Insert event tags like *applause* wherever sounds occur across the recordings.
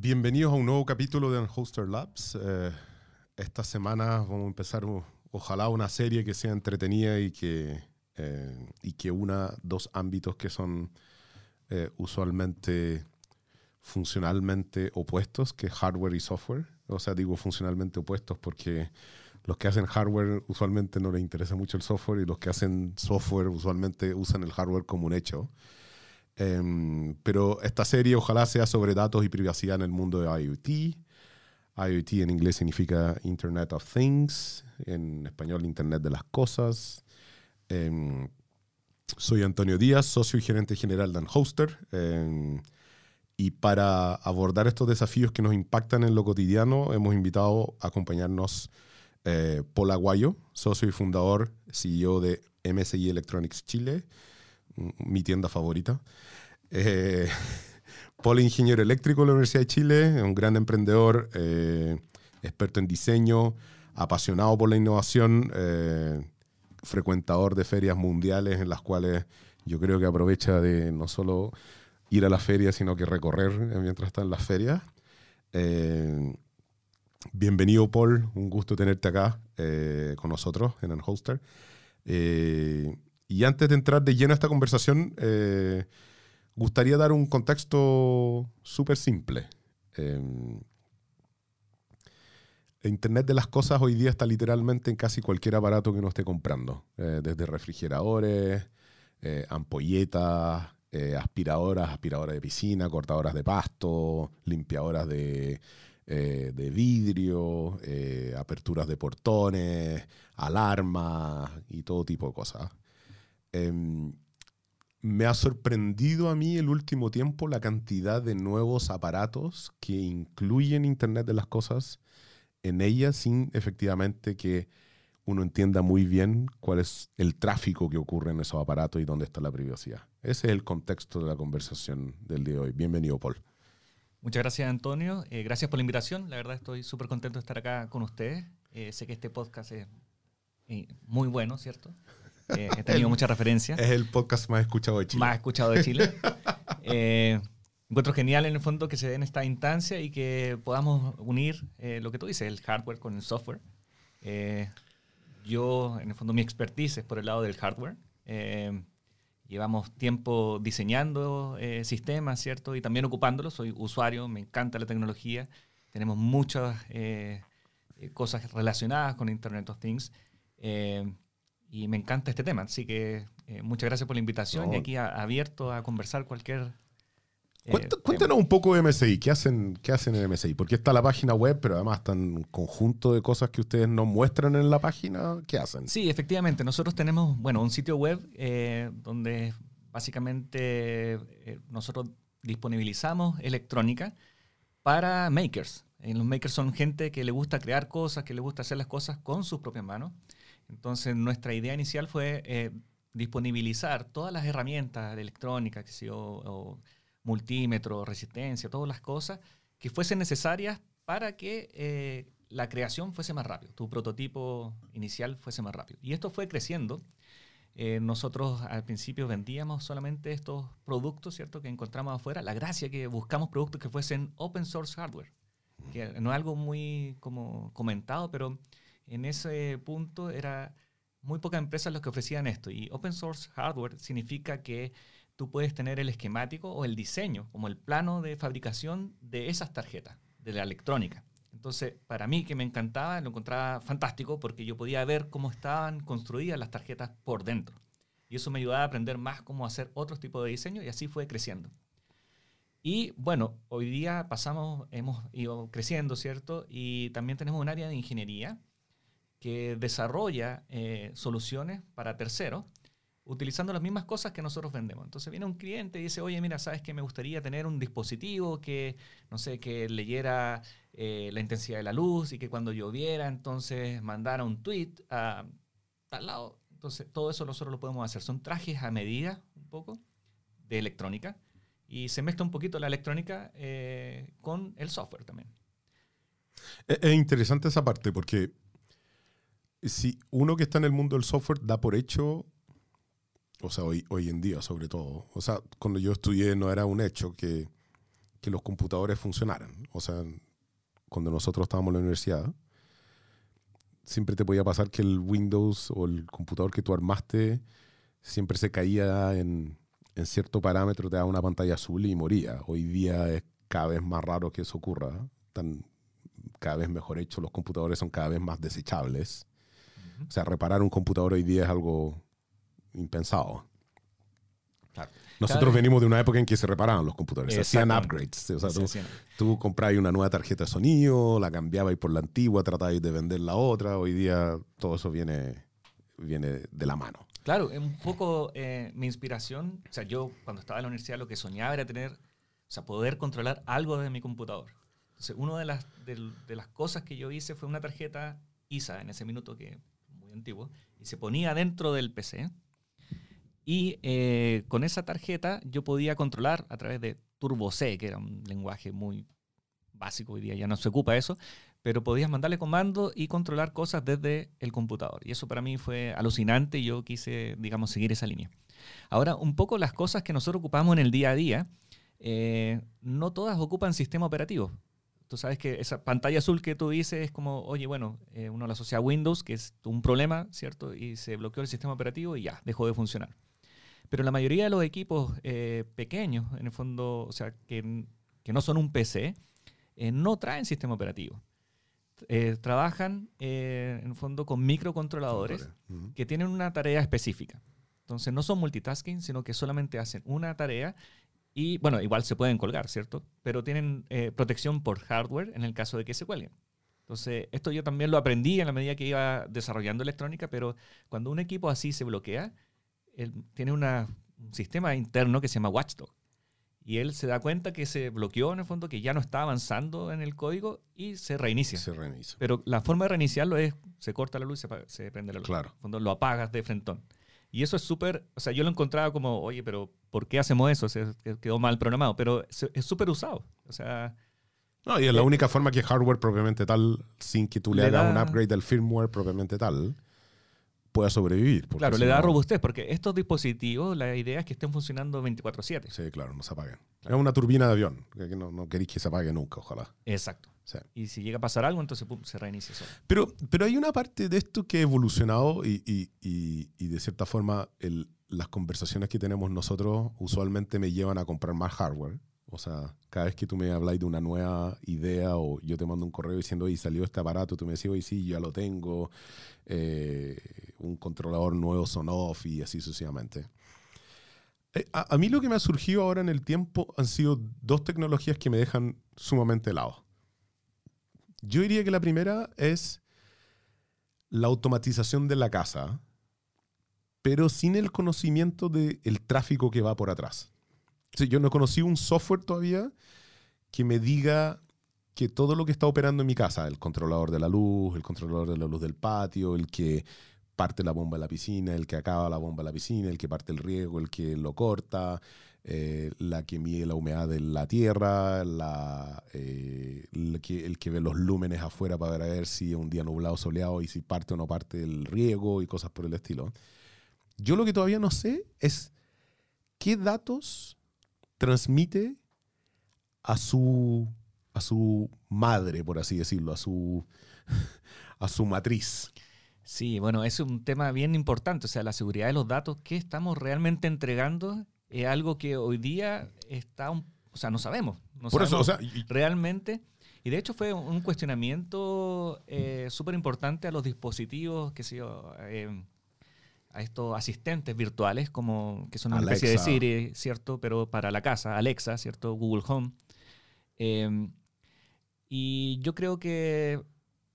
Bienvenidos a un nuevo capítulo de Unhoster Labs. Eh, esta semana vamos a empezar, ojalá, una serie que sea entretenida y que, eh, y que una dos ámbitos que son eh, usualmente funcionalmente opuestos, que hardware y software. O sea, digo funcionalmente opuestos porque los que hacen hardware usualmente no les interesa mucho el software y los que hacen software usualmente usan el hardware como un hecho. Em, pero esta serie ojalá sea sobre datos y privacidad en el mundo de IoT. IoT en inglés significa Internet of Things, en español Internet de las Cosas. Em, soy Antonio Díaz, socio y gerente general de Unhoster. Em, y para abordar estos desafíos que nos impactan en lo cotidiano, hemos invitado a acompañarnos eh, Paul Aguayo, socio y fundador, CEO de MSI Electronics Chile, mi tienda favorita. Eh, *laughs* Paul ingeniero eléctrico de la Universidad de Chile, un gran emprendedor, eh, experto en diseño, apasionado por la innovación, eh, frecuentador de ferias mundiales en las cuales yo creo que aprovecha de no solo ir a las ferias, sino que recorrer mientras está en las ferias. bienvenido, Paul. Un gusto tenerte acá con nosotros en Unholster. Y antes de entrar de lleno a esta conversación, gustaría dar un contexto súper simple. Em, Internet de las cosas hoy día está literalmente en casi cualquier aparato que uno esté comprando, eh, desde refrigeradores, eh, ampolletas, eh, aspiradoras, aspiradoras de piscina, cortadoras de pasto, limpiadoras de, de vidrio, aperturas de portones, alarmas y todo tipo de cosas. Em, me ha sorprendido a mí el último tiempo la cantidad de nuevos aparatos que incluyen Internet de las Cosas en ella sin efectivamente que uno entienda muy bien cuál es el tráfico que ocurre en esos aparatos y dónde está la privacidad. Ese es el contexto de la conversación del día de hoy. Bienvenido, Paul. Muchas gracias, Antonio. Eh, gracias por la invitación. La verdad estoy súper contento de estar acá con ustedes. Eh, sé que este podcast es eh, muy bueno, ¿cierto? Eh, he tenido muchas referencias. Es el podcast más escuchado de Chile. Más escuchado de Chile. *laughs* eh, encuentro genial en el fondo que se den esta instancia y que podamos unir eh, lo que tú dices, el hardware con el software. Eh, yo, en el fondo, mi expertise es por el lado del hardware. llevamos tiempo diseñando sistemas, ¿cierto? Y también ocupándolos. Soy usuario, me encanta la tecnología. Tenemos muchas cosas relacionadas con Internet of Things y me encanta este tema. Así que eh, muchas gracias por la invitación y aquí abierto a conversar cualquier. Eh, cuéntanos un poco de MSI. ¿Qué hacen, ¿Qué hacen en MSI? Porque está la página web, pero además están un conjunto de cosas que ustedes nos muestran en la página. ¿Qué hacen? Sí, efectivamente. Nosotros tenemos bueno, un sitio web eh, donde básicamente nosotros disponibilizamos electrónica para makers. los makers son gente que le gusta crear cosas, que le gusta hacer las cosas con sus propias manos. Entonces, nuestra idea inicial fue eh, disponibilizar todas las herramientas de electrónica, que sea, multímetro, resistencia, todas las cosas que fuesen necesarias para que eh, la creación fuese más rápido, tu prototipo inicial fuese más rápido. Y esto fue creciendo. Eh, nosotros al principio vendíamos solamente estos productos, ¿cierto?, que encontramos afuera. La gracia que buscamos productos que fuesen open source hardware, que no es algo muy como comentado, pero en ese punto era muy pocas empresas las que ofrecían esto. Y open source hardware significa que tú puedes tener el esquemático o el diseño, como el plano de fabricación de esas tarjetas, de la electrónica. Entonces, para mí que me encantaba, lo encontraba fantástico porque yo podía ver cómo estaban construidas las tarjetas por dentro. Y eso me ayudaba a aprender más cómo hacer otros tipos de diseño y así fue creciendo. Y bueno, hoy día pasamos, hemos ido creciendo, ¿cierto? Y también tenemos un área de ingeniería que desarrolla eh, soluciones para terceros utilizando las mismas cosas que nosotros vendemos. Entonces viene un cliente y dice, oye, mira, sabes que me gustaría tener un dispositivo que, no sé, que leyera eh, la intensidad de la luz y que cuando lloviera, entonces mandara un tweet a tal lado. Entonces todo eso nosotros lo podemos hacer. Son trajes a medida, un poco, de electrónica. Y se mezcla un poquito la electrónica eh, con el software también. Es interesante esa parte porque si uno que está en el mundo del software da por hecho, o sea, hoy, hoy en día sobre todo, o sea, cuando yo estudié no era un hecho que, que los computadores funcionaran. O sea, cuando nosotros estábamos en la universidad, siempre te podía pasar que el Windows o el computador que tú armaste siempre se caía en, en cierto parámetro, te daba una pantalla azul y moría. Hoy día es cada vez más raro que eso ocurra. Están cada vez mejor hechos, los computadores son cada vez más desechables. O sea, reparar un computador hoy día es algo impensado. Nosotros venimos de una época en que se reparaban los computadores, se hacían upgrades. O sea, tú, tú comprabas una nueva tarjeta de sonido, la cambiabas por la antigua, tratabas de vender la otra. Hoy día todo eso viene, viene de la mano. Claro, un poco eh, mi inspiración, o sea, yo cuando estaba en la universidad lo que soñaba era tener, o sea, poder controlar algo de mi computador. Entonces, una de las, de, las cosas que yo hice fue una tarjeta ISA en ese minuto, que muy antiguo, y se ponía dentro del PC y eh, con esa tarjeta yo podía controlar a través de Turbo C, que era un lenguaje muy básico, hoy día ya no se ocupa eso, pero podías mandarle comando y controlar cosas desde el computador. Y eso para mí fue alucinante y yo quise, digamos, seguir esa línea. Ahora, un poco las cosas que nosotros ocupamos en el día a día, eh, no todas ocupan sistema operativo. Tú sabes que esa pantalla azul que tú dices es como, oye, bueno, eh, uno la asocia a Windows, que es un problema, ¿cierto? Y se bloqueó el sistema operativo y ya, dejó de funcionar. Pero la mayoría de los equipos eh, pequeños, en el fondo, o sea, que, que no son un PC, eh, no traen sistema operativo. Eh, trabajan en el fondo con microcontroladores que tienen una tarea específica. Entonces no son multitasking, sino que solamente hacen una tarea y, bueno, igual se pueden colgar, ¿cierto? Pero tienen protección por hardware en el caso de que se cuelguen. Entonces, esto yo también lo aprendí en la medida que iba desarrollando electrónica, pero cuando un equipo así se bloquea, tiene un sistema interno que se llama Watchdog. Y él se da cuenta que se bloqueó en el fondo, que ya no está avanzando en el código y se reinicia. Se reinicia. Pero la forma de reiniciarlo es, se corta la luz y se, prende la luz. Claro. En el fondo lo apagas de frentón. Y eso es súper, o sea, yo lo encontraba como, oye, pero ¿por qué hacemos eso? Se quedó mal programado, pero es súper usado. O sea... No, y es la eh, única forma que hardware propiamente tal, sin que tú le, hagas un upgrade del firmware propiamente tal, pueda sobrevivir. Claro, le da robustez, porque estos dispositivos, la idea es que estén funcionando 24/7. Sí, claro, no se apaguen. Es una turbina de avión, que no, no queréis que se apague nunca, ojalá. Exacto. Y si llega a pasar algo, entonces se reinicia solo. Pero, pero hay una parte de esto que ha evolucionado y, y, y, de cierta forma el, las conversaciones que tenemos nosotros usualmente me llevan a comprar más hardware. O sea, cada vez que tú me hablas de una nueva idea o yo te mando un correo diciendo, oye, salió este aparato, tú me decís, oye, sí, ya lo tengo, eh, un controlador nuevo son off y así sucesivamente. Eh, a, mí lo que me ha surgido ahora en el tiempo han sido dos tecnologías que me dejan sumamente helado. Yo diría que la primera es la automatización de la casa, pero sin el conocimiento del tráfico que va por atrás. Yo no conocí un software todavía que me diga que todo lo que está operando en mi casa, el controlador de la luz, el controlador de la luz del patio, el que parte la bomba de la piscina, el que acaba la bomba de la piscina, el que parte el riego, el que lo corta, eh, la que mide la humedad de la tierra, la, eh, el, que, ve los lúmenes afuera para ver si es un día nublado soleado y si parte o no parte el riego y cosas por el estilo. Yo lo que todavía no sé es qué datos transmite a su, a su madre, por así decirlo, a su, *laughs* a su matriz. Sí, bueno, es un tema bien importante, o sea, la seguridad de los datos que estamos realmente entregando es algo que hoy día está, o sea, no sabemos. No por eso, o sea, realmente, y de hecho fue un cuestionamiento eh, súper importante a los dispositivos, que sé eh, a estos asistentes virtuales, como que son una especie de Siri, ¿cierto? Pero para la casa, Alexa, ¿cierto? Google Home. Em, y yo creo que,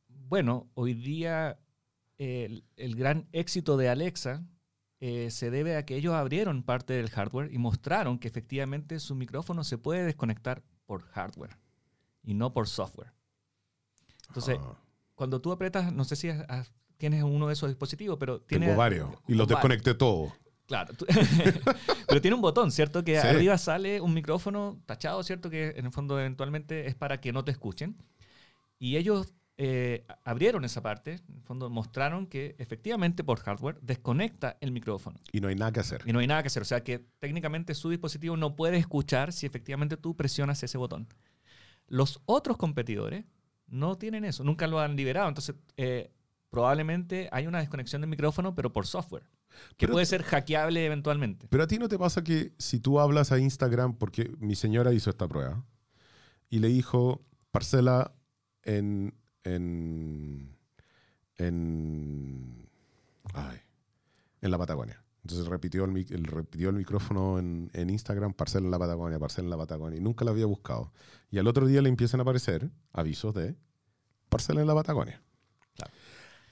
bueno, hoy día el, gran éxito de Alexa eh, se debe a que ellos abrieron parte del hardware y mostraron que efectivamente su micrófono se puede desconectar por hardware y no por software. Entonces, ah. cuando tú apretas, no sé si has, tienes uno de esos dispositivos, pero tiene... Tengo varios y los desconecté todos. Claro, *laughs* pero tiene un botón, ¿cierto? Que arriba sale un micrófono tachado, ¿cierto? Que en el fondo eventualmente es para que no te escuchen. Y ellos eh, abrieron esa parte, en el fondo mostraron que efectivamente por hardware desconecta el micrófono. Y no hay nada que hacer. Y no hay nada que hacer. O sea que técnicamente su dispositivo no puede escuchar si efectivamente tú presionas ese botón. Los otros competidores no tienen eso, nunca lo han liberado. Entonces, eh, probablemente hay una desconexión del micrófono, pero por software, que puede ser hackeable eventualmente. Pero a ti no te pasa que si tú hablas a Instagram, porque mi señora hizo esta prueba, y le dijo, parcela en en, en, en la Patagonia. Entonces repitió el, repitió el micrófono en, en, Instagram, parcela en la Patagonia, parcela en la Patagonia, y nunca lo había buscado. Y al otro día le empiezan a aparecer avisos de parcela en la Patagonia.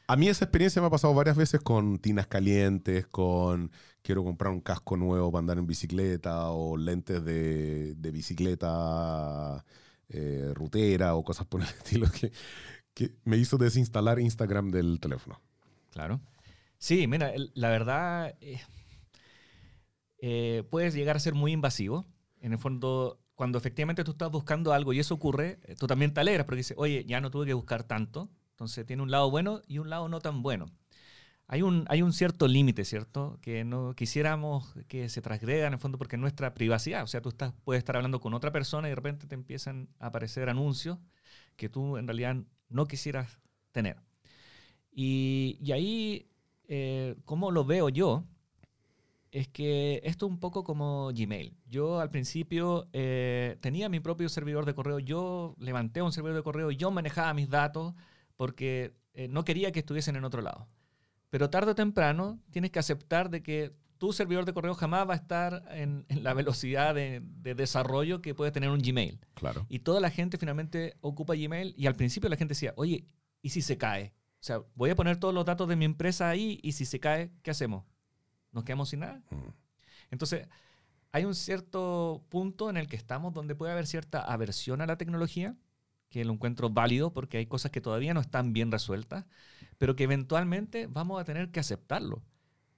A mí esa experiencia me ha pasado varias veces con tinas calientes, con quiero comprar un casco nuevo para andar en bicicleta o lentes de, de bicicleta eh, rutera o cosas por el *laughs* estilo que, que me hizo desinstalar Instagram del teléfono. Claro. Sí, mira, la verdad eh, eh, puedes llegar a ser muy invasivo. En el fondo, cuando efectivamente tú estás buscando algo y eso ocurre, eh, tú también te alegras porque dices, oye, ya no tuve que buscar tanto. Entonces tiene un lado bueno y un lado no tan bueno. Hay un, hay un cierto límite, ¿cierto? Que no quisiéramos que se transgreda en el fondo porque nuestra privacidad. O sea, tú estás, puedes estar hablando con otra persona y de repente te empiezan a aparecer anuncios que tú en realidad no quisieras tener. Y, y ahí, eh, como lo veo yo, es que esto es un poco como Gmail. Yo al principio eh, tenía mi propio servidor de correo, yo levanté un servidor de correo, yo manejaba mis datos porque eh, no quería que estuviesen en otro lado. Pero tarde o temprano tienes que aceptar de que tu servidor de correo jamás va a estar en, la velocidad de, desarrollo que puede tener un Gmail. Claro. Y toda la gente finalmente ocupa Gmail y al principio la gente decía, oye, ¿y si se cae? O sea, voy a poner todos los datos de mi empresa ahí y si se cae, ¿qué hacemos? ¿Nos quedamos sin nada? Mm. Entonces, hay un cierto punto en el que estamos donde puede haber cierta aversión a la tecnología, que lo encuentro válido porque hay cosas que todavía no están bien resueltas, pero que eventualmente vamos a tener que aceptarlo.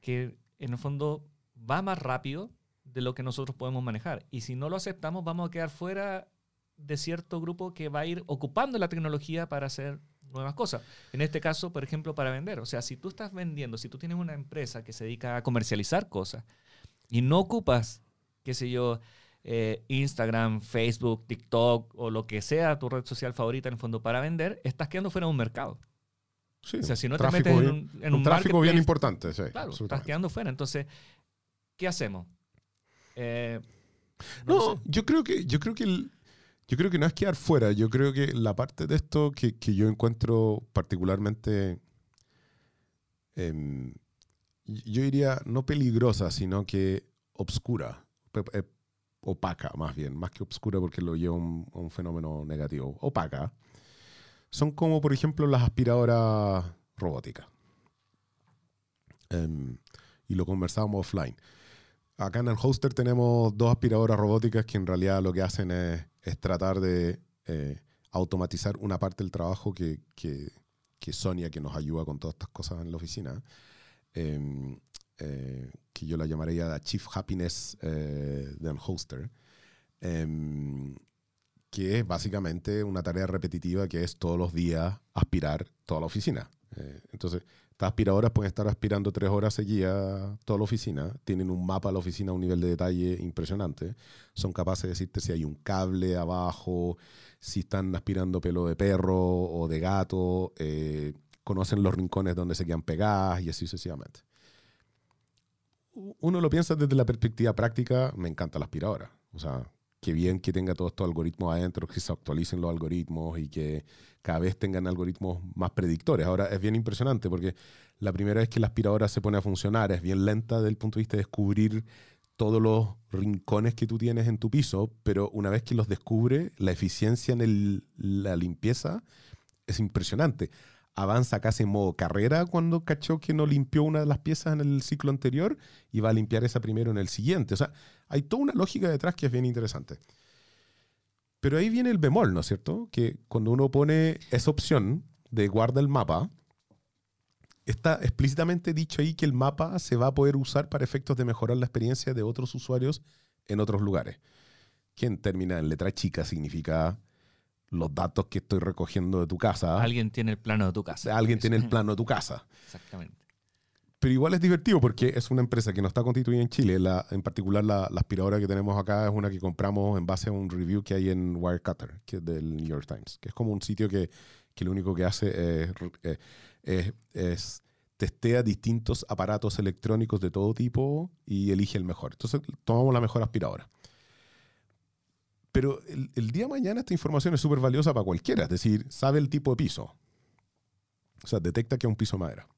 Que en el fondo va más rápido de lo que nosotros podemos manejar. Y si no lo aceptamos, vamos a quedar fuera de cierto grupo que va a ir ocupando la tecnología para hacer nuevas cosas. En este caso, por ejemplo, para vender. O sea, si tú estás vendiendo, si tú tienes una empresa que se dedica a comercializar cosas y no ocupas, qué sé yo, eh, Instagram, Facebook, TikTok o lo que sea tu red social favorita en el fondo para vender, estás quedando fuera de un mercado. Sí, o sea, si no te metes en un, tráfico bien importante. Sí, claro, estás quedando fuera. Entonces, ¿qué hacemos? Eh, no, yo creo que yo creo que yo creo que no es quedar fuera. Yo creo que la parte de esto que, que yo encuentro particularmente, em, yo diría no peligrosa, sino que obscura, eh, opaca más bien, más que obscura porque lo lleva a un fenómeno negativo. Opaca son como, por ejemplo, las aspiradoras robóticas. Em, y lo conversábamos offline. Acá en el hoster tenemos dos aspiradoras robóticas que en realidad lo que hacen es, tratar de eh, automatizar una parte del trabajo que, que, Sonia, que nos ayuda con todas estas cosas en la oficina, em, eh, que yo la llamaría la Chief Happiness eh, del hoster, em, que es básicamente una tarea repetitiva que es todos los días aspirar toda la oficina. Eh, entonces, estas aspiradoras pueden estar aspirando tres horas seguidas toda la oficina, tienen un mapa de la oficina a un nivel de detalle impresionante, son capaces de decirte si hay un cable abajo, si están aspirando pelo de perro o de gato, eh, conocen los rincones donde se quedan pegadas y así sucesivamente. Uno lo piensa desde la perspectiva práctica, me encanta la aspiradora. O sea, que bien que tenga todos estos algoritmos adentro, que se actualicen los algoritmos y que cada vez tengan algoritmos más predictores. Ahora es bien impresionante porque la primera vez que la aspiradora se pone a funcionar es bien lenta desde el punto de vista de descubrir todos los rincones que tú tienes en tu piso, pero una vez que los descubre, la eficiencia en la limpieza es impresionante avanza casi en modo carrera cuando cachó que no limpió una de las piezas en el ciclo anterior y va a limpiar esa primero en el siguiente. O sea, hay toda una lógica detrás que es bien interesante. Pero ahí viene el bemol, ¿no es cierto? Que cuando uno pone esa opción de guarda el mapa, está explícitamente dicho ahí que el mapa se va a poder usar para efectos de mejorar la experiencia de otros usuarios en otros lugares. Que en términos en letra chica significa los datos que estoy recogiendo de tu casa. Alguien tiene el plano de tu casa. Alguien tiene el *laughs* plano de tu casa. Exactamente. Pero igual es divertido porque es una empresa que no está constituida en Chile. La, en particular, la, la, aspiradora que tenemos acá es una que compramos en base a un review que hay en Wirecutter, que es del New York Times, que es como un sitio que, que lo único que hace es, es, es, testea distintos aparatos electrónicos de todo tipo y elige el mejor. Entonces, tomamos la mejor aspiradora. Pero el, el día de mañana esta información es súper valiosa para cualquiera. Es decir, sabe el tipo de piso. O sea, detecta que es un piso de madera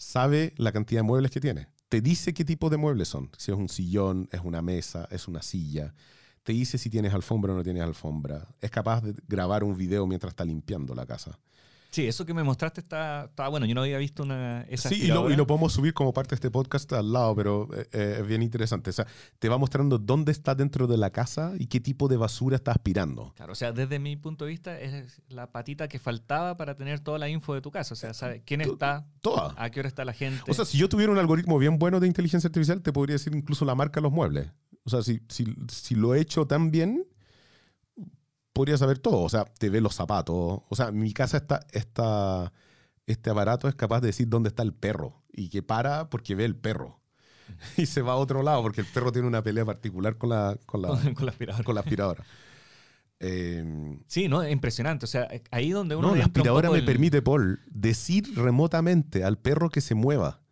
sabe la cantidad de muebles que tiene. Te dice qué tipo de muebles son. Si es un sillón, es una mesa, es una silla. Te dice si tienes alfombra o no tienes alfombra. Es capaz de grabar un video mientras está limpiando la casa. Sí, eso que me mostraste está, está bueno. Yo no había visto una. Esa sí, y lo, y lo, podemos subir como parte de este podcast al lado, pero eh, eh, es bien interesante. O sea, te va mostrando dónde está dentro de la casa y qué tipo de basura está aspirando. Claro, o sea, desde mi punto de vista, es la patita que faltaba para tener toda la info de tu casa. O sea, sabe quién está, toda. a qué hora está la gente. O sea, si yo tuviera un algoritmo bien bueno de inteligencia artificial, te podría decir incluso la marca de los muebles. O sea, si, si, si lo he hecho tan bien podría saber todo. O sea, te ve los zapatos. O sea, mi casa está, está, este aparato es capaz de decir dónde está el perro y que para porque ve el perro. *laughs* Y se va a otro lado porque el perro tiene una pelea particular con la, con la, con la aspiradora. Con la aspiradora. Eh, sí, ¿no? Es impresionante. O sea, ahí donde uno. No, la aspiradora me el... permite, Paul, decir remotamente al perro que se mueva.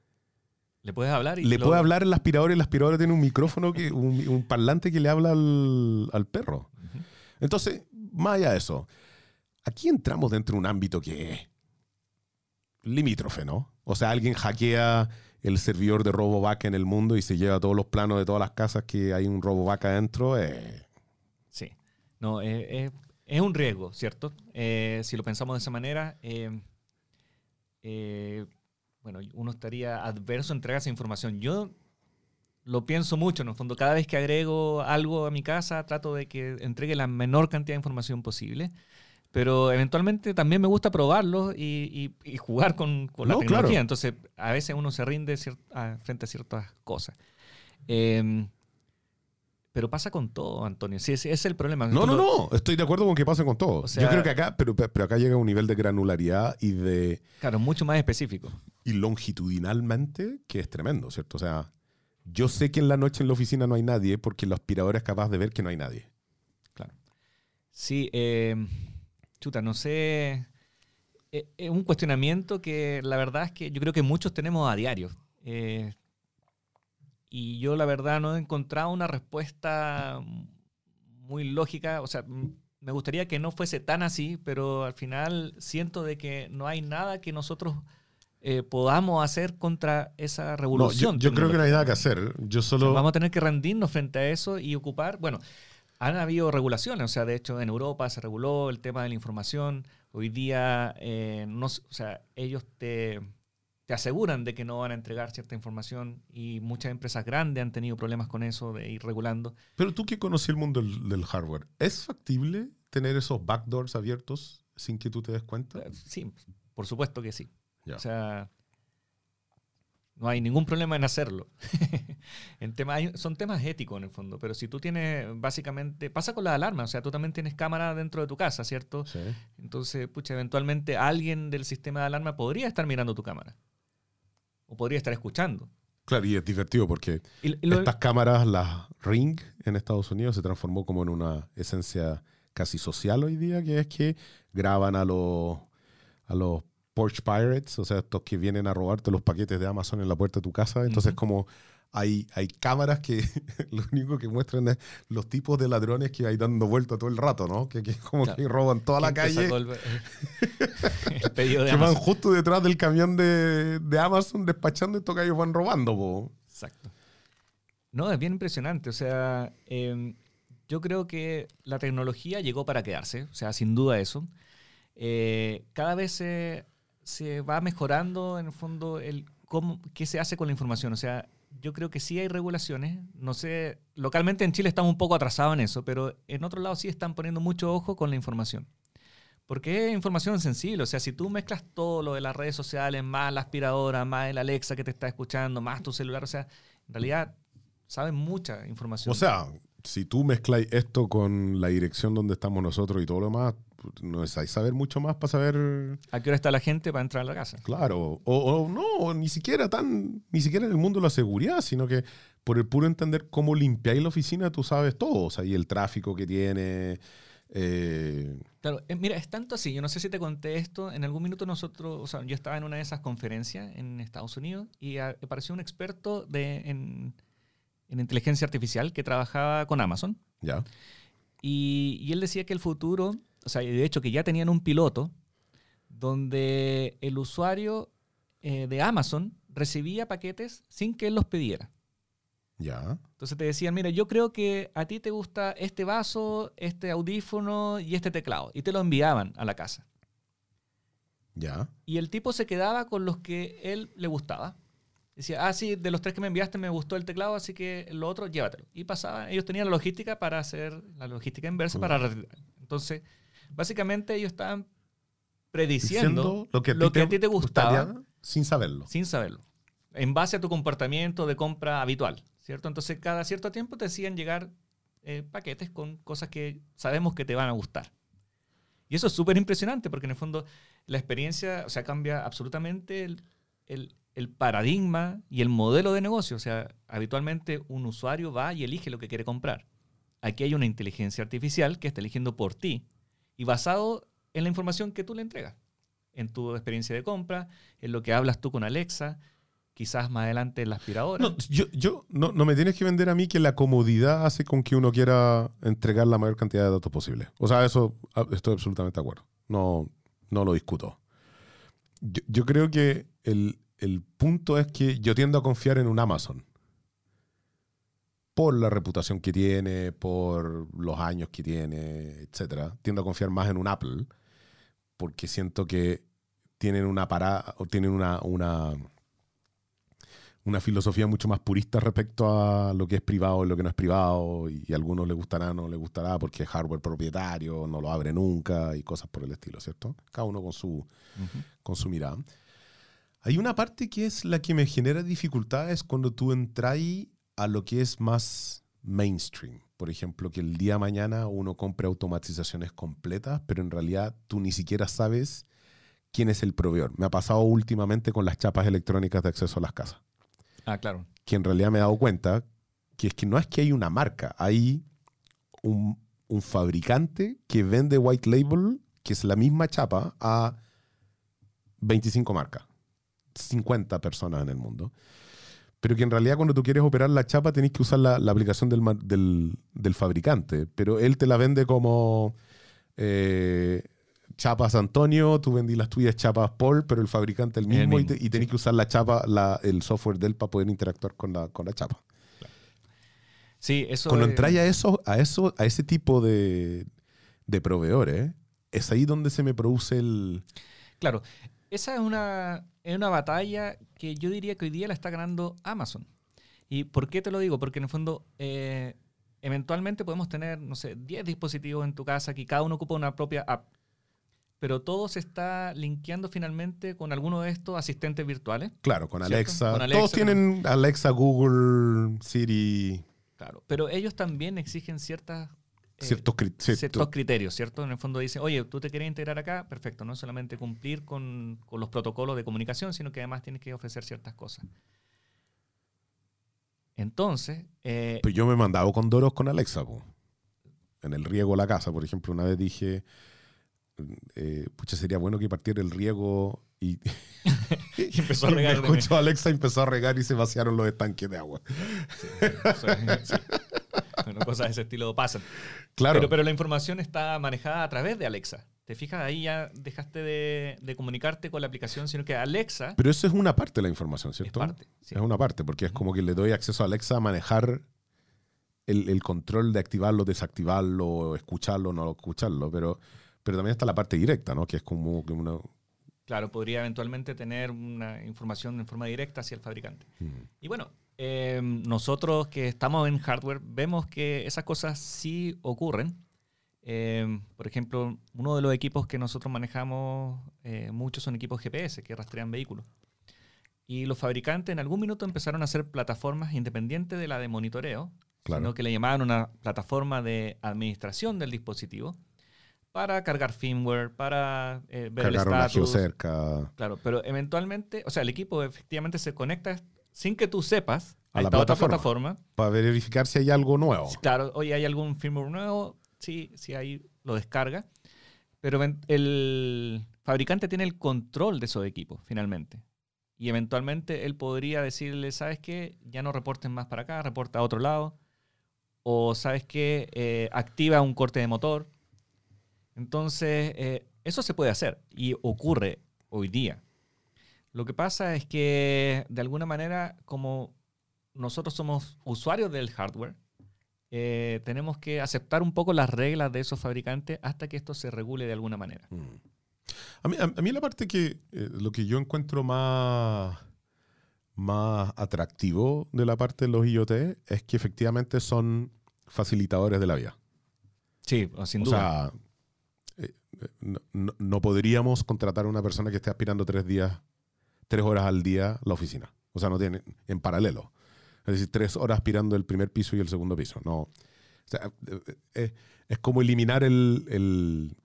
Le puedes hablar y Le lo... puede hablar el aspirador y el aspirador tiene un micrófono, que, un, un parlante que le habla al, al perro. Uh -huh. Entonces, más allá de eso, aquí entramos dentro de un ámbito que es limítrofe, ¿no? O sea, alguien hackea el servidor de RoboVac en el mundo y se lleva todos los planos de todas las casas que hay un RoboVac adentro. Eh. Sí, no, eh, eh, es un riesgo, ¿cierto? si lo pensamos de esa manera, bueno, uno estaría adverso a entregar esa información. Yo lo pienso mucho, en el fondo. Cada vez que agrego algo a mi casa, trato de que entregue la menor cantidad de información posible. Pero eventualmente también me gusta probarlo y, y, y jugar con, con la no, tecnología. Claro. Entonces, a veces uno se rinde a, frente a ciertas cosas. Eh, pero pasa con todo, Antonio. Sí, ese es el problema. No, no, no. Estoy de acuerdo con que pase con todo. O sea, Yo creo que acá, pero, pero acá llega un nivel de granularidad y de. Claro, mucho más específico. Y longitudinalmente, que es tremendo, ¿cierto? O sea, yo sé que en la noche en la oficina no hay nadie porque el aspirador es capaz de ver que no hay nadie. Claro. Sí, eh, chuta, no sé. Es eh, un cuestionamiento que la verdad es que yo creo que muchos tenemos a diario. Eh, y yo la verdad no he encontrado una respuesta muy lógica. O sea, me gustaría que no fuese tan así, pero al final siento de que no hay nada que nosotros eh, podamos hacer contra esa revolución. No, yo, yo creo que no hay nada que hacer. Yo solo... O sea, vamos a tener que rendirnos frente a eso y ocupar, bueno, han habido regulaciones, o sea, de hecho en Europa se reguló el tema de la información, hoy día, eh, no, o sea, ellos te, te, aseguran de que no van a entregar cierta información y muchas empresas grandes han tenido problemas con eso de ir regulando. Pero tú que conocí el mundo del, del hardware, ¿es factible tener esos backdoors abiertos sin que tú te des cuenta? Sí, por supuesto que sí. Yeah. O sea, no hay ningún problema en hacerlo. *laughs* en tema, hay, son temas éticos en el fondo, pero si tú tienes, básicamente, pasa con la alarma, o sea, tú también tienes cámara dentro de tu casa, ¿cierto? Sí. Entonces, pucha, eventualmente alguien del sistema de alarma podría estar mirando tu cámara. O podría estar escuchando. Claro, y es divertido porque y lo, estas cámaras, las Ring en Estados Unidos, se transformó como en una esencia casi social hoy día, que es que graban a los, a los Porch Pirates, o sea, estos que vienen a robarte los paquetes de Amazon en la puerta de tu casa. Entonces, uh -huh. como hay, hay cámaras que *laughs* lo único que muestran es los tipos de ladrones que hay dando vuelta todo el rato, ¿no? Que, que como claro. que roban toda la calle. El, *laughs* el pedido de que Amazon. van justo detrás del camión de, de Amazon despachando esto que ellos van robando, po. Exacto. No, es bien impresionante. O sea, eh, yo creo que la tecnología llegó para quedarse. O sea, sin duda eso. Eh, cada vez se se va mejorando en el fondo el cómo, qué se hace con la información. O sea, yo creo que sí hay regulaciones. No sé, localmente en Chile estamos un poco atrasados en eso, pero en otro lado sí están poniendo mucho ojo con la información. Porque es información sensible. O sea, si tú mezclas todo lo de las redes sociales, más la aspiradora, más el Alexa que te está escuchando, más tu celular, o sea, en realidad saben mucha información. O sea, si tú mezclas esto con la dirección donde estamos nosotros y todo lo demás, no necesitáis saber mucho más para saber. ¿A qué hora está la gente para entrar a la casa? Claro. O, o no, ni siquiera tan, ni siquiera en el mundo de la seguridad, sino que por el puro entender cómo limpiáis la oficina, tú sabes todo. O sea, y el tráfico que tiene. eh, Claro, eh, mira, es tanto así. Yo no sé si te conté esto. En algún minuto nosotros, o sea, yo estaba en una de esas conferencias en Estados Unidos y a- apareció un experto de, en, en inteligencia artificial que trabajaba con Amazon. ya. Y, y él decía que el futuro, o sea, de hecho que ya tenían un piloto donde el usuario eh, de Amazon recibía paquetes sin que él los pidiera. Ya. Entonces te decían, mira, yo creo que a ti te gusta este vaso, este audífono y este teclado. Y te lo enviaban a la casa. Ya. Y el tipo se quedaba con los que él le gustaba. Decía, ah, sí, de los tres que me enviaste me gustó el teclado, así que lo otro, llévatelo. Y pasaba, ellos tenían la logística para hacer la logística inversa para retirar. Entonces, básicamente ellos estaban prediciendo Diciendo lo que a ti te, te gustaba gustaría sin saberlo. sin saberlo. En base a tu comportamiento de compra habitual, ¿cierto? Entonces, cada cierto tiempo te hacían llegar eh, paquetes con cosas que sabemos que te van a gustar. Y eso es súper impresionante porque en el fondo la experiencia, o sea, cambia absolutamente el, el- el paradigma y el modelo de negocio. O sea, habitualmente un usuario va y elige lo que quiere comprar. Aquí hay una inteligencia artificial que está eligiendo por ti y basado en la información que tú le entregas, en tu experiencia de compra, en lo que hablas tú con Alexa, quizás más adelante en la aspiradora. No, yo, yo no, no me tienes que vender a mí que la comodidad hace con que uno quiera entregar la mayor cantidad de datos posible. O sea, eso ah, estoy absolutamente de acuerdo. No, no lo discuto. Yo, yo creo que el, el punto es que yo tiendo a confiar en un Amazon. Por la reputación que tiene, por los años que tiene, etcétera. Tiendo a confiar más en un Apple porque siento que tienen una parada o tienen una, una, una filosofía mucho más purista respecto a lo que es privado y lo que no es privado, y, a algunos les gustará, no les gustará porque es hardware propietario, no lo abre nunca y cosas por el estilo, ¿cierto? Cada uno con su, Ujú. con su mirada. Hay una parte que es la que me genera dificultades cuando tú entras a lo que es más mainstream. Por ejemplo, que el día de mañana uno compre automatizaciones completas, pero en realidad tú ni siquiera sabes quién es el proveedor. Me ha pasado últimamente con las chapas electrónicas de acceso a las casas Ah, claro. que en realidad me he dado cuenta que es que no es que hay una marca, hay un, un fabricante que vende white label, que es la misma chapa, a 25 marcas, 50 personas en el mundo. Pero que en realidad cuando tú quieres operar la chapa tenés que usar la, la aplicación del, del, del fabricante, pero él te la vende como eh, chapas Antonio, tú vendí las tuyas chapas Paul, pero el fabricante el El mismo, y, mismo, te- y tenés que usar la chapa, la- el software de él para poder interactuar con la, con la chapa. Sí, eso Cuando entráis a eso, a eso, a ese tipo de, de proveedores, es ahí donde se me produce el. Claro, esa es una, es una batalla que yo diría que hoy día la está ganando Amazon. ¿Y por qué te lo digo? Porque en el fondo, eh, eventualmente podemos tener, no sé, 10 dispositivos en tu casa que cada uno ocupa una propia app. Pero todo se está linkeando finalmente con alguno de estos asistentes virtuales. Claro, con. Alexa. Con Alexa, Todos tienen Alexa, Google, Siri, Claro. Pero ellos también exigen ciertas, ciertos, cri- cierto- ciertos criterios, ¿cierto? En el fondo dicen, oye, tú te quieres integrar acá, perfecto, no solamente cumplir con, con los protocolos de comunicación, sino que además tienes que ofrecer ciertas cosas. Entonces, eh, Pues yo me he mandado con Doros con Alexa, po. En el riego la casa, por ejemplo, una vez dije, eh, pucha, sería bueno que partiera el riego y, *laughs* y empezó a regar. escuchó a Alexa y empezó a regar y se vaciaron los estanques de agua. Eso es, *laughs* sí. *laughs* Bueno, cosas de ese estilo pasan. Claro, Pero, pero la información está manejada a través de Alexa. ¿Te fijas? Ahí ya dejaste de, de comunicarte con la aplicación, sino que Alexa pero eso es una parte de la información, es ¿cierto? parte. sí. Es una parte, porque es como que le doy acceso a Alexa a manejar el, el control de activarlo, desactivarlo, escucharlo, no escucharlo, pero, pero también está la parte directa, ¿no? Que es como que una... Claro, podría eventualmente tener una información en forma directa hacia el fabricante. Mm. Y bueno, eh, nosotros que estamos en hardware vemos que esas cosas sí ocurren. Eh, por ejemplo, uno de los equipos que nosotros manejamos eh, muchos son equipos GPS que rastrean vehículos. Y los fabricantes en algún minuto empezaron a hacer plataformas independientes de la de monitoreo sino que le llamaban una plataforma de administración del dispositivo para cargar firmware, para eh, ver el status. geocerca Claro, pero eventualmente, o sea, el equipo efectivamente se conecta sin que tú sepas A la esta otra plataforma. plataforma. para verificar si hay algo nuevo. Claro, oye, hay algún firmware nuevo, sí, sí, ahí lo descarga. Pero el fabricante tiene el control de esos equipos, finalmente. Y eventualmente él podría decirle, ¿sabes qué? Ya no reporten más para acá, reporta a otro lado. O, ¿sabes qué? Eh, activa un corte de motor. Entonces, eh, eso se puede hacer y ocurre hoy día. Lo que pasa es que, de alguna manera, como nosotros somos usuarios del hardware, eh, tenemos que aceptar un poco las reglas de esos fabricantes hasta que esto se regule de alguna manera. Mm. A mí, a, a mí la parte que eh, lo que yo encuentro más, más atractivo de la parte de los IoT es que efectivamente son facilitadores de la vida. Sí, sin o duda. sea, eh, no, no- no podríamos contratar a una persona que esté aspirando tres días, tres horas al día la oficina. O sea, no tiene en paralelo. Es decir, tres horas aspirando el primer piso y el segundo piso. No. O sea, eh, eh, es como eliminar el, el,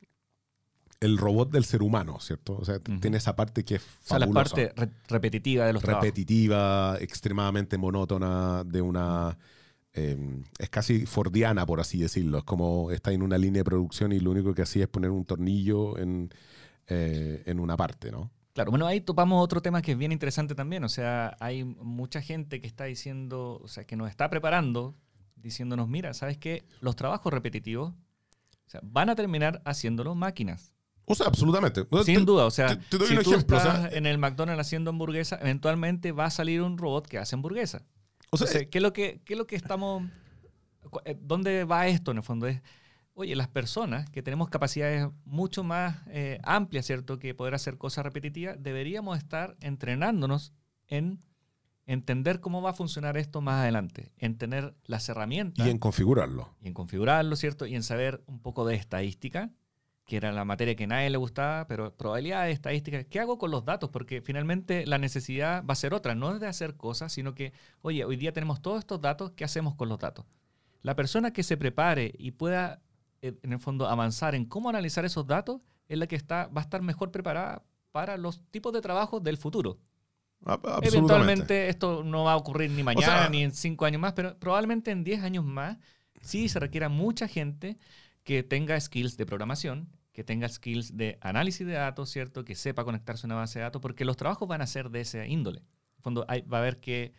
el robot del ser humano, ¿cierto? O sea, tiene esa parte que es o sea, la fabulosa parte re- repetitiva de los trabajos. repetitiva, extremadamente monótona, de una... eh, es casi fordiana, por así decirlo. Es como está en una línea de producción y lo único que hacía es poner un tornillo en, eh, en una parte, ¿no? Claro, bueno, ahí topamos otro tema que es bien interesante también. O sea, hay mucha gente que está diciendo, o sea, que nos está preparando, diciéndonos, mira, ¿sabes qué? Los trabajos repetitivos o sea, van a terminar haciéndolo máquinas. O sea, absolutamente. Sin Te- duda, o sea, te- te doy si un tú ejemplo, o estás sea- en el McDonald's haciendo hamburguesa, eventualmente va a salir un robot que hace hamburguesa. O sea, Entonces, ¿qué, es lo que, ¿qué es lo que estamos... eh, ¿Dónde va esto en el fondo? Es, oye, las personas que tenemos capacidades mucho más eh, amplias, ¿cierto? Que poder hacer cosas repetitivas, deberíamos estar entrenándonos en entender cómo va a funcionar esto más adelante, en tener las herramientas y en configurarlo. y en configurarlo, ¿cierto? Y en saber un poco de estadística, que era la materia que a nadie le gustaba, pero probabilidades, estadística, ¿qué hago con los datos? Porque finalmente la necesidad va a ser otra, no es de hacer cosas, sino que, oye, hoy día tenemos todos estos datos, ¿qué hacemos con los datos? La persona que se prepare y pueda, en el fondo, avanzar en cómo analizar esos datos, es la que está, va a estar mejor preparada para los tipos de trabajo del futuro. A- Absolutamente. Eventualmente esto no va a ocurrir ni mañana sea- ni en cinco años más, pero probablemente en 10 años más sí se requiera mucha gente que tenga skills de programación, que tenga skills de análisis de datos, ¿cierto? Que sepa conectarse a una base de datos, porque los trabajos van a ser de ese índole. En el fondo hay- va a haber que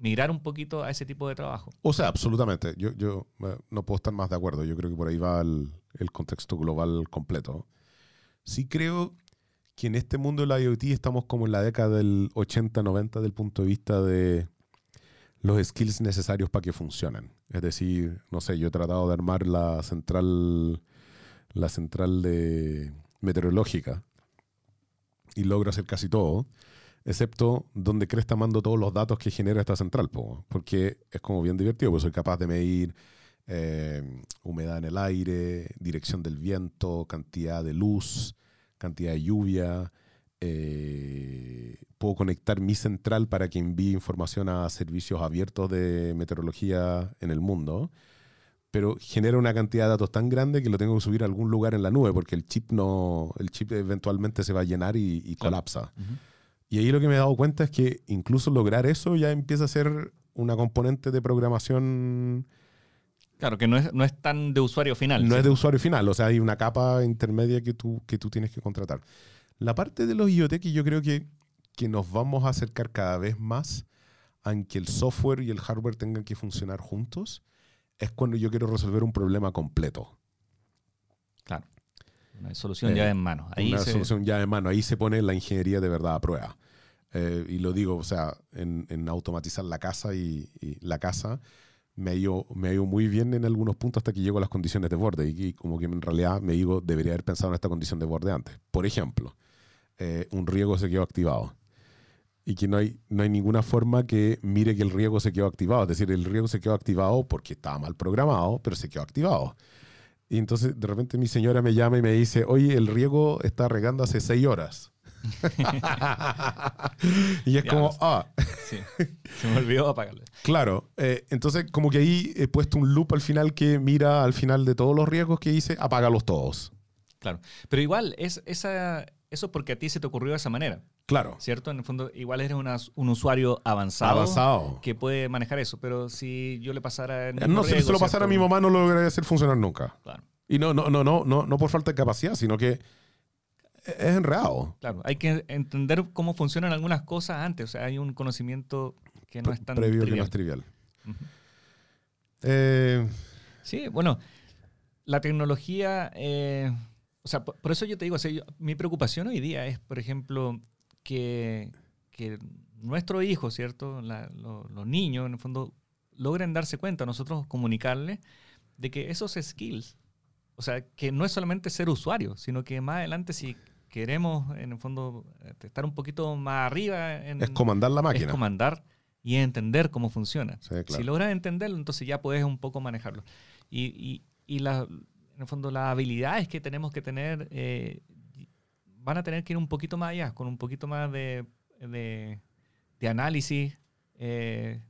migrar un poquito a ese tipo de trabajo. O sea, absolutamente. Yo, yo eh, no puedo estar más de acuerdo. Yo creo que por ahí va el, el contexto global completo. Sí creo que en este mundo de la IoT estamos como en la década del 80-90 del punto de vista de los skills necesarios para que funcionen. Es decir, no sé, yo he tratado de armar la central, la central de meteorológica y logro hacer casi todo excepto donde Cresta mando todos los datos que genera esta central, po, porque es como bien divertido, porque soy capaz de medir eh, humedad en el aire, dirección del viento, cantidad de luz, cantidad de lluvia. eh, puedo conectar mi central para que envíe información a servicios abiertos de meteorología en el mundo, pero genera una cantidad de datos tan grande que lo tengo que subir a algún lugar en la nube, porque el chip no, el chip eventualmente se va a llenar y, colapsa. Y ahí lo que me he dado cuenta es que incluso lograr eso ya empieza a ser una componente de programación, Claro, que no es, no es tan de usuario final. no es de usuario final, o sea, hay una capa intermedia que tú, que tú tienes que contratar. La parte de los IoT que yo creo que, que nos vamos a acercar cada vez más a que el software y el hardware tengan que funcionar juntos, es cuando yo quiero resolver un problema completo. Claro. Una solución Eh, ya en mano. Ahí una se- solución ya de mano. Ahí se pone la ingeniería de verdad a prueba. Eh, y lo digo, o sea, en, en automatizar la casa y, y la casa me ha, ido, me ha ido muy bien en algunos puntos hasta que llego a las condiciones de borde. Y, y como que en realidad me digo, debería haber pensado en esta condición de borde antes. Por ejemplo, eh, un riego se quedó activado. Y que no hay, no hay ninguna forma que mire que el riego se quedó activado. Es decir, el riego se quedó activado porque estaba mal programado, pero se quedó activado. Y entonces de repente mi señora me llama y me dice, oye, el riego está regando hace seis horas. *laughs* y es Ya, como, ah, Sí. Se me olvidó apagarlo. claro. eh, entonces, como que ahí he puesto un loop al final que mira al final de todos los riesgos que hice, apágalos todos. Claro. Pero igual, es, esa, eso es porque a ti se te ocurrió de esa manera, Claro. ¿cierto? En el fondo, igual eres una- un usuario avanzado, Avanzado. que puede manejar eso. Pero si yo le pasara... el Eh, mismo No, si se lo pasara a mi mamá no lo lograría hacer funcionar nunca. Claro. Y no, no, no, no, no, no por falta de capacidad, sino que es enredado. Claro, hay que entender cómo funcionan algunas cosas antes. O sea, hay un conocimiento que no es tan previo que no trivial. es trivial. Eh, Sí, bueno, la tecnología, eh, o sea, por, por eso yo te digo, o sea, yo- mi preocupación hoy día es, por ejemplo, que, que nuestros hijos, ¿cierto? La- lo- los niños, en el fondo, logren darse cuenta, nosotros comunicarles, de que esos skills, o sea, que no es solamente ser usuario, sino que más adelante si queremos, en el fondo, eh, estar un poquito más arriba en, es comandar la es máquina. comandar y entender cómo funciona. Sí, claro. Si logras entenderlo, entonces ya puedes un poco manejarlo. Y, y, y la- en el fondo las habilidades que tenemos que tener eh, van a tener que ir un poquito más allá, con un poquito más de, de- análisis. eh,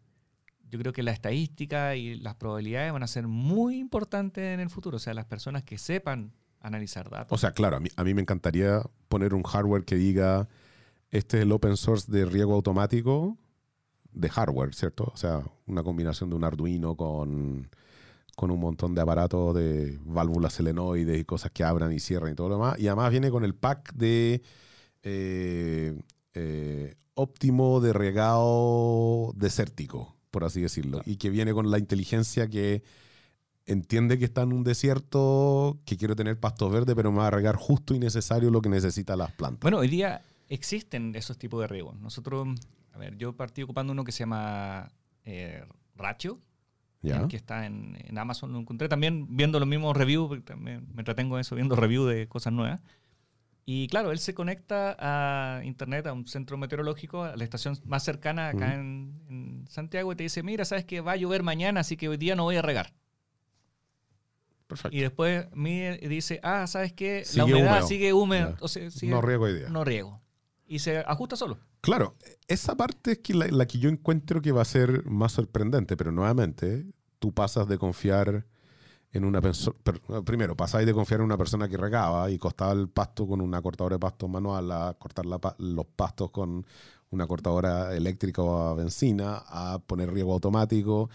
yo creo que la estadística y las probabilidades van a ser muy importantes en el futuro. O sea, las personas que sepan analizar datos. O sea, claro, a mí, a mí me encantaría poner un hardware que diga, este es el open source de riego automático de hardware, ¿cierto? O sea, una combinación de un Arduino con, con un montón de aparatos de válvulas selenoides y cosas que abran y cierran y todo lo demás. Y además viene con el pack de eh, eh, óptimo de regado desértico, por así decirlo. Y que viene con la inteligencia que entiende que está en un desierto, que quiero tener pastos verdes, pero me va a regar justo y necesario lo que necesitan las plantas. Bueno, hoy día existen esos tipos de riegos. Nosotros, a ver, yo partí ocupando uno que se llama eh, Ratio, ¿Ya? que está en, en Amazon. Lo encontré también viendo los mismos reviews, porque también me entretengo en eso, viendo reviews de cosas nuevas. Y claro, él se conecta a internet, a un centro meteorológico, a la estación más cercana acá en, en Santiago, y te dice, mira, sabes que va a llover mañana, así que hoy día no voy a regar. Perfecto. Y después mide y dice, ah, ¿sabes? Sigue la humedad húmedo. sigue húmeda, Ya. o sea, sigue- no riego idea. no riego. Y se ajusta solo. Claro, esa parte es que la, que yo encuentro que va a ser más sorprendente, pero nuevamente tú pasas de confiar en una persona, primero de confiar en una persona que regaba y cortaba el pasto con una cortadora de pasto manual a cortar la los pastos con una cortadora eléctrica o a benzina, a poner riego automático,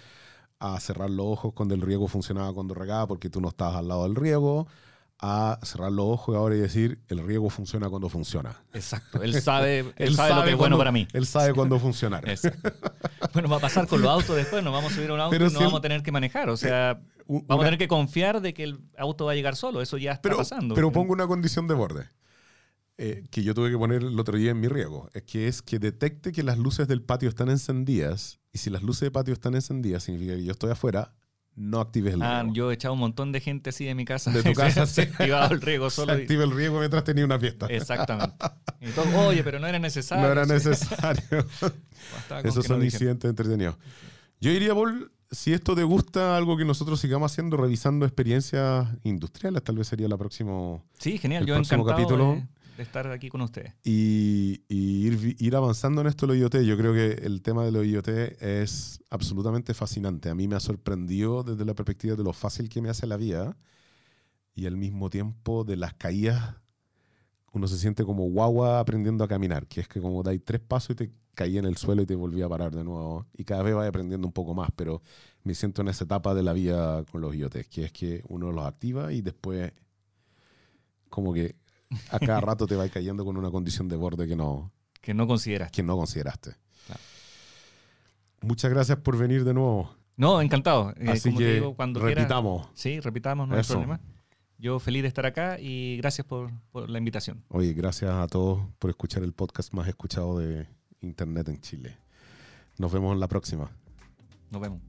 a cerrar los ojos cuando el riego funcionaba cuando regaba porque tú no estabas al lado del riego, a cerrar los ojos ahora y decir el riego funciona cuando funciona. Exacto. Él sabe, *laughs* él sabe, lo que es bueno para mí. Él sabe cuándo funcionar. Exacto. Bueno, va a pasar con los autos después, nos vamos a subir a un auto Pero y no vamos a tener que manejar. O sea, U- vamos a tener que confiar de que el auto va a llegar solo. Eso ya está pero, pasando. pero pongo una condición de borde eh, que yo tuve que poner el otro día en mi riego. Es que es que detecte que las luces del patio están encendidas y si las luces de patio están encendidas significa que yo estoy afuera, no actives el Ah, riego. yo he echado un montón de gente así de mi casa. De tu *laughs* casa, se el riego *laughs* Se solo. y- activa el riego mientras tenía una fiesta. Exactamente. *laughs* Todo, Oye, pero no era necesario. no era necesario. Esos no son incidentes entretenidos. Yo diría, Paul, si esto te gusta, algo que nosotros sigamos haciendo, revisando experiencias industriales, tal vez sería la próxima Sí, genial. El Yo próximo encantado capítulo- de, de estar aquí con ustedes. y, y ir, ir avanzando en esto de los IoT. Yo creo que el tema de los IoT es absolutamente fascinante. A mí me ha sorprendido desde la perspectiva de lo fácil que me hace la vida y al mismo tiempo de las caídas. Uno se siente como guagua aprendiendo a caminar, que es que como dais tres pasos y te caí en el suelo y te volví a parar de nuevo. Y cada vez vas aprendiendo un poco más, pero me siento en esa etapa de la vida con los IoT, que es que uno los activa y después como que a cada rato te va cayendo con una condición de borde que no, Que no consideras. que no consideraste. Claro. Muchas gracias por venir de nuevo. No, encantado. Eh, Así como te que digo, cuando quieras- repitamos. Sí, repitamos, no hay problema. Yo feliz de estar acá y gracias por, por la invitación. Oye, gracias a todos por escuchar el podcast más escuchado de Internet en Chile. Nos vemos en la próxima. Nos vemos.